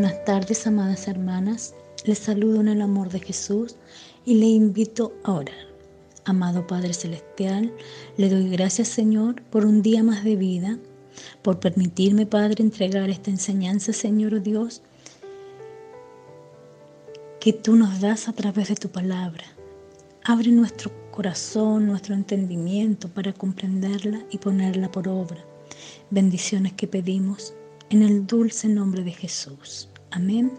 buenas tardes, amadas hermanas. Les saludo en el amor de Jesús y le invito a orar. Amado Padre Celestial, le doy gracias, Señor, por un día más de vida, por permitirme, Padre, entregar esta enseñanza, Señor oh Dios, que tú nos das a través de tu palabra. Abre nuestro corazón, nuestro entendimiento para comprenderla y ponerla por obra. Bendiciones que pedimos en el dulce nombre de Jesús. Amén.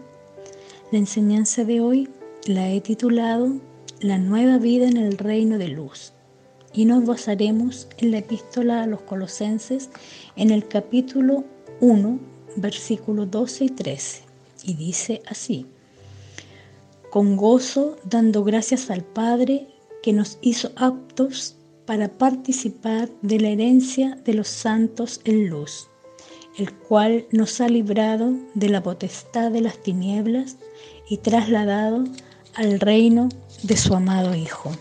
La enseñanza de hoy la he titulado La nueva vida en el reino de luz y nos basaremos en la epístola a los colosenses en el capítulo 1, versículos 12 y 13. Y dice así, con gozo dando gracias al Padre que nos hizo aptos para participar de la herencia de los santos en luz el cual nos ha librado de la potestad de las tinieblas y trasladado al reino de su amado Hijo.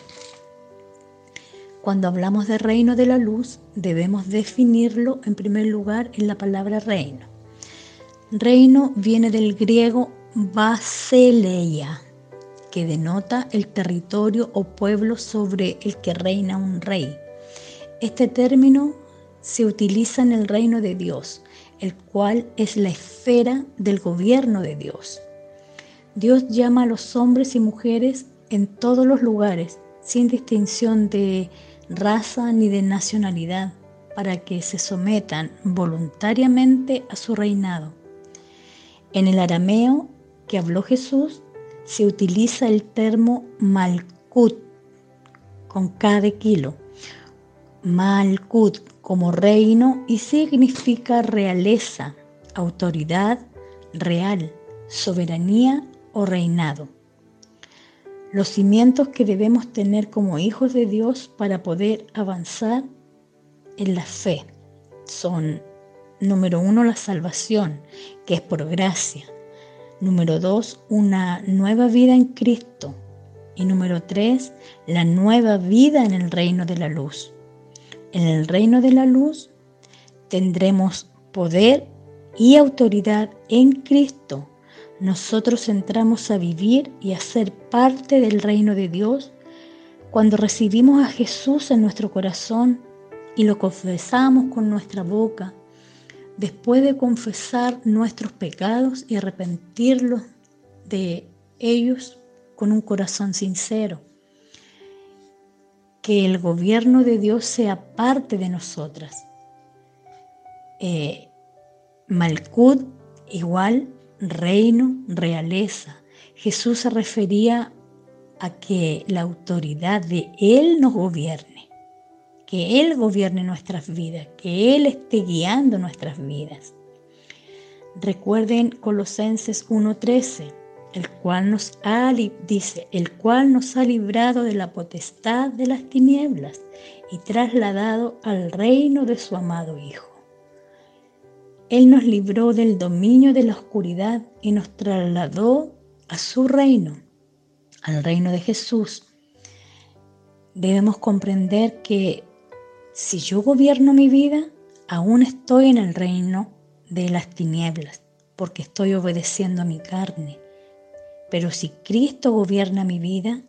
Cuando hablamos de reino de la luz, debemos definirlo en primer lugar en la palabra reino. Reino viene del griego basileia, que denota el territorio o pueblo sobre el que reina un rey. Este término se utiliza en el reino de Dios, el cual es la esfera del gobierno de Dios. Dios llama a los hombres y mujeres en todos los lugares, sin distinción de raza ni de nacionalidad, para que se sometan voluntariamente a su reinado. En el arameo que habló Jesús se utiliza el termo malkut con cada kilo. Malkut como reino y significa realeza, autoridad real, soberanía o reinado. Los cimientos que debemos tener como hijos de Dios para poder avanzar en la fe son, número uno, la salvación, que es por gracia. Número dos, una nueva vida en Cristo. Y número tres, la nueva vida en el reino de la luz. En el reino de la luz tendremos poder y autoridad en Cristo. Nosotros entramos a vivir y a ser parte del reino de Dios cuando recibimos a Jesús en nuestro corazón y lo confesamos con nuestra boca, después de confesar nuestros pecados y arrepentirlos de ellos con un corazón sincero que el gobierno de Dios sea parte de nosotras. Eh, igual reino, realeza. Jesús se refería a que la autoridad de Él nos gobierne, que Él gobierne nuestras vidas, que Él esté guiando nuestras vidas. Recuerden Colosenses 1.13 el cual nos ha, dice, el cual nos ha librado de la potestad de las tinieblas y trasladado al reino de su amado Hijo. Él nos libró del dominio de la oscuridad y nos trasladó a su reino, al reino de Jesús. Debemos comprender que si yo gobierno mi vida, aún estoy en el reino de las tinieblas, porque estoy obedeciendo a mi carne pero si Cristo gobierna mi vida,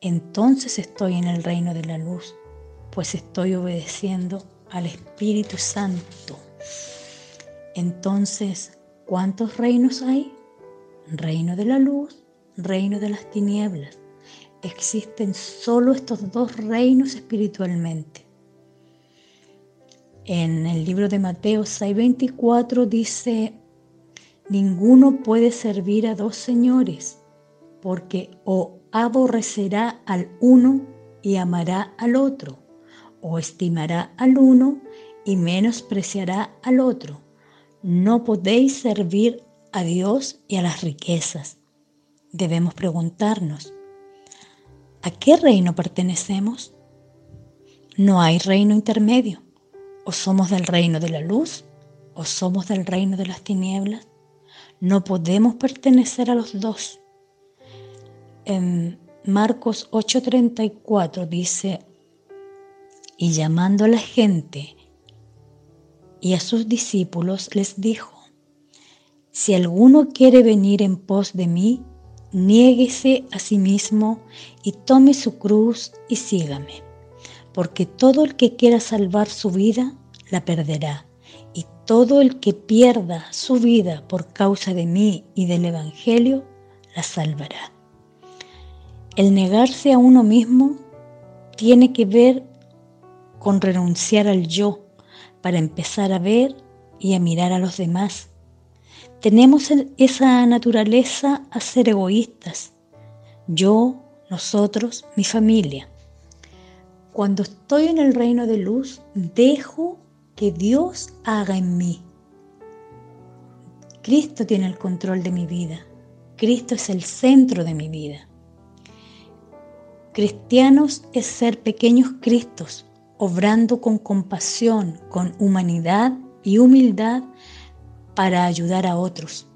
entonces estoy en el reino de la luz, pues estoy obedeciendo al Espíritu Santo. Entonces, ¿cuántos reinos hay? Reino de la luz, reino de las tinieblas. Existen solo estos dos reinos espiritualmente. En el libro de Mateo 6:24 dice, Ninguno puede servir a dos señores, porque o aborrecerá al uno y amará al otro, o estimará al uno y menospreciará al otro. No podéis servir a Dios y a las riquezas. Debemos preguntarnos, ¿a qué reino pertenecemos? No hay reino intermedio. O somos del reino de la luz o somos del reino de las tinieblas. No podemos pertenecer a los dos. En Marcos 8:34 dice, y llamando a la gente y a sus discípulos les dijo, Si alguno quiere venir en pos de mí, niéguese a sí mismo y tome su cruz y sígame. Porque todo el que quiera salvar su vida, la perderá. Todo el que pierda su vida por causa de mí y del Evangelio, la salvará. El negarse a uno mismo tiene que ver con renunciar al yo para empezar a ver y a mirar a los demás. Tenemos esa naturaleza a ser egoístas. Yo, nosotros, mi familia. Cuando estoy en el reino de luz, dejo que Dios haga en mí. Cristo tiene el control de mi vida. Cristo es el centro de mi vida. Cristianos es ser pequeños Cristos, obrando con compasión, con humanidad y humildad para ayudar a otros.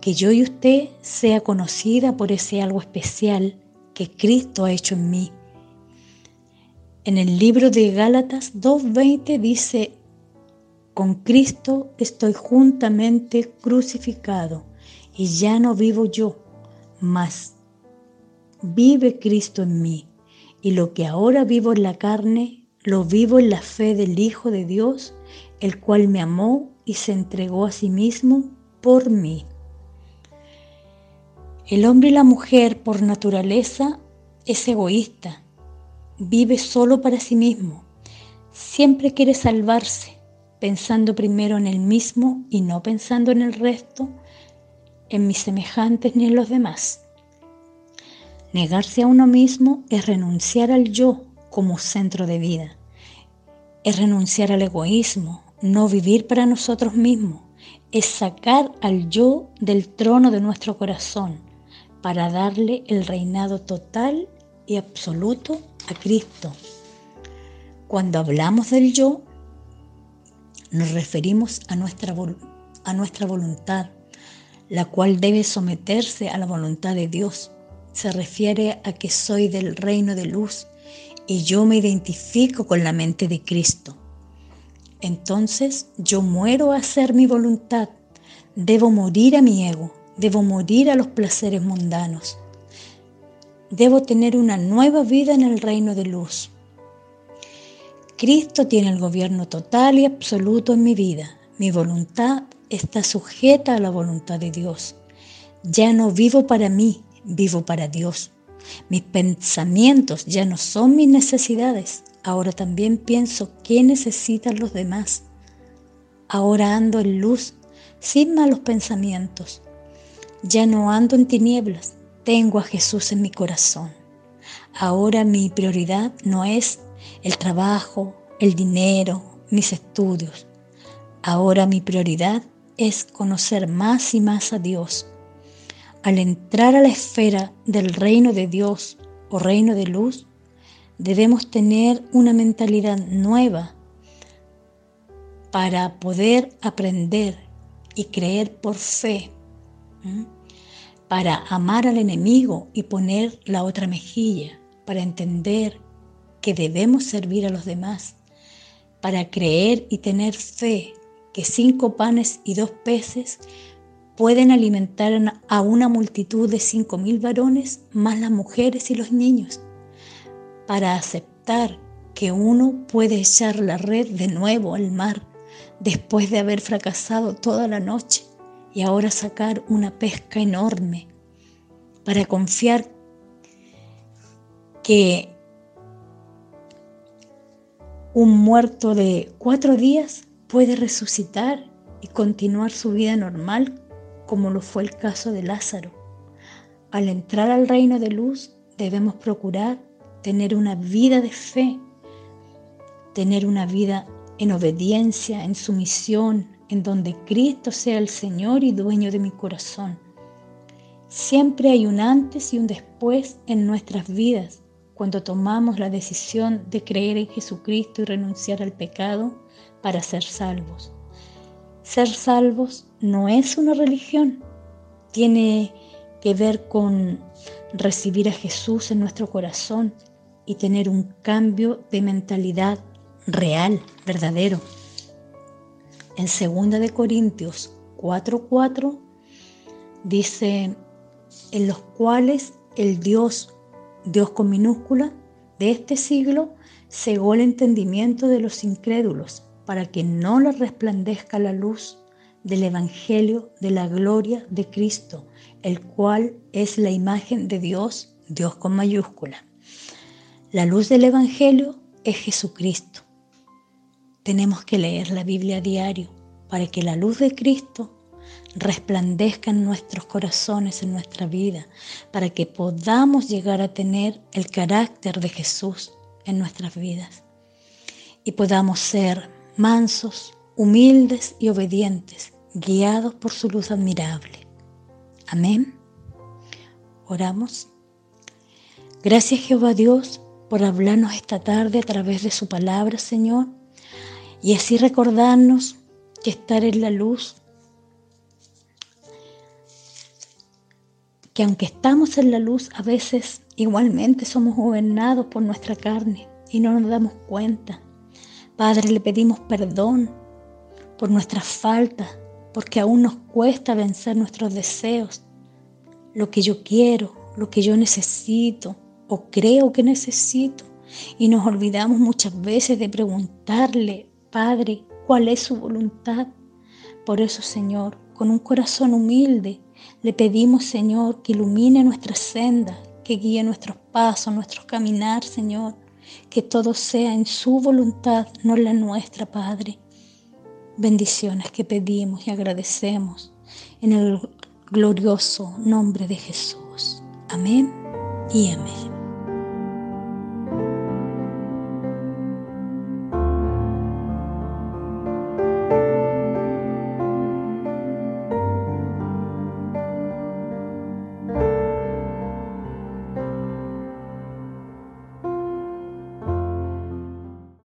Que yo y usted sea conocida por ese algo especial que Cristo ha hecho en mí. En el libro de Gálatas 2.20 dice, con Cristo estoy juntamente crucificado y ya no vivo yo, mas vive Cristo en mí. Y lo que ahora vivo en la carne, lo vivo en la fe del Hijo de Dios, el cual me amó y se entregó a sí mismo por mí. El hombre y la mujer por naturaleza es egoísta, vive solo para sí mismo, siempre quiere salvarse, pensando primero en él mismo y no pensando en el resto, en mis semejantes ni en los demás. Negarse a uno mismo es renunciar al yo como centro de vida, es renunciar al egoísmo, no vivir para nosotros mismos, es sacar al yo del trono de nuestro corazón para darle el reinado total y absoluto a Cristo. Cuando hablamos del yo, nos referimos a nuestra, a nuestra voluntad, la cual debe someterse a la voluntad de Dios. Se refiere a que soy del reino de luz y yo me identifico con la mente de Cristo. Entonces yo muero a hacer mi voluntad. Debo morir a mi ego, debo morir a los placeres mundanos. Debo tener una nueva vida en el reino de luz. Cristo tiene el gobierno total y absoluto en mi vida. Mi voluntad está sujeta a la voluntad de Dios. Ya no vivo para mí, vivo para Dios. Mis pensamientos ya no son mis necesidades, Ahora también pienso qué necesitan los demás. Ahora ando en luz, sin malos pensamientos. Ya no ando en tinieblas, tengo a Jesús en mi corazón. Ahora mi prioridad no es el trabajo, el dinero, mis estudios. Ahora mi prioridad es conocer más y más a Dios. Al entrar a la esfera del reino de Dios o reino de luz, debemos tener una mentalidad nueva para poder aprender y creer por fe, para amar al enemigo y poner la otra mejilla, para entender que debemos servir a los demás, para creer y tener fe que cinco panes y dos peces pueden alimentar a una multitud de cinco mil varones, más las mujeres y los niños para aceptar que uno puede echar la red de nuevo al mar después de haber fracasado toda la noche y ahora sacar una pesca enorme, para confiar que un muerto de cuatro días puede resucitar y continuar su vida normal como lo fue el caso de Lázaro. Al entrar al reino de luz debemos procurar tener una vida de fe, tener una vida en obediencia, en sumisión, en donde Cristo sea el Señor y dueño de mi corazón. Siempre hay un antes y un después en nuestras vidas cuando tomamos la decisión de creer en Jesucristo y renunciar al pecado para ser salvos. Ser salvos no es una religión, tiene que ver con recibir a Jesús en nuestro corazón y tener un cambio de mentalidad real, verdadero. En 2 de Corintios 4.4 dice, en los cuales el Dios, Dios con minúscula, de este siglo, cegó el entendimiento de los incrédulos para que no les resplandezca la luz del Evangelio de la gloria de Cristo, el cual es la imagen de Dios, Dios con mayúscula. La luz del Evangelio es Jesucristo. Tenemos que leer la Biblia a diario para que la luz de Cristo resplandezca en nuestros corazones, en nuestra vida, para que podamos llegar a tener el carácter de Jesús en nuestras vidas y podamos ser mansos, humildes y obedientes, guiados por su luz admirable. Amén. Oramos. Gracias Jehová Dios por hablarnos esta tarde a través de su palabra, Señor, y así recordarnos que estar en la luz, que aunque estamos en la luz, a veces igualmente somos gobernados por nuestra carne y no nos damos cuenta. Padre, le pedimos perdón por nuestras faltas, porque aún nos cuesta vencer nuestros deseos, lo que yo quiero, lo que yo necesito o creo que necesito. Y nos olvidamos muchas veces de preguntarle, Padre, cuál es su voluntad. Por eso, Señor, con un corazón humilde, le pedimos, Señor, que ilumine nuestra senda, que guíe nuestros pasos, nuestros caminar, Señor. Que todo sea en su voluntad, no la nuestra, Padre. Bendiciones que pedimos y agradecemos en el glorioso nombre de Jesús. Amén y amén.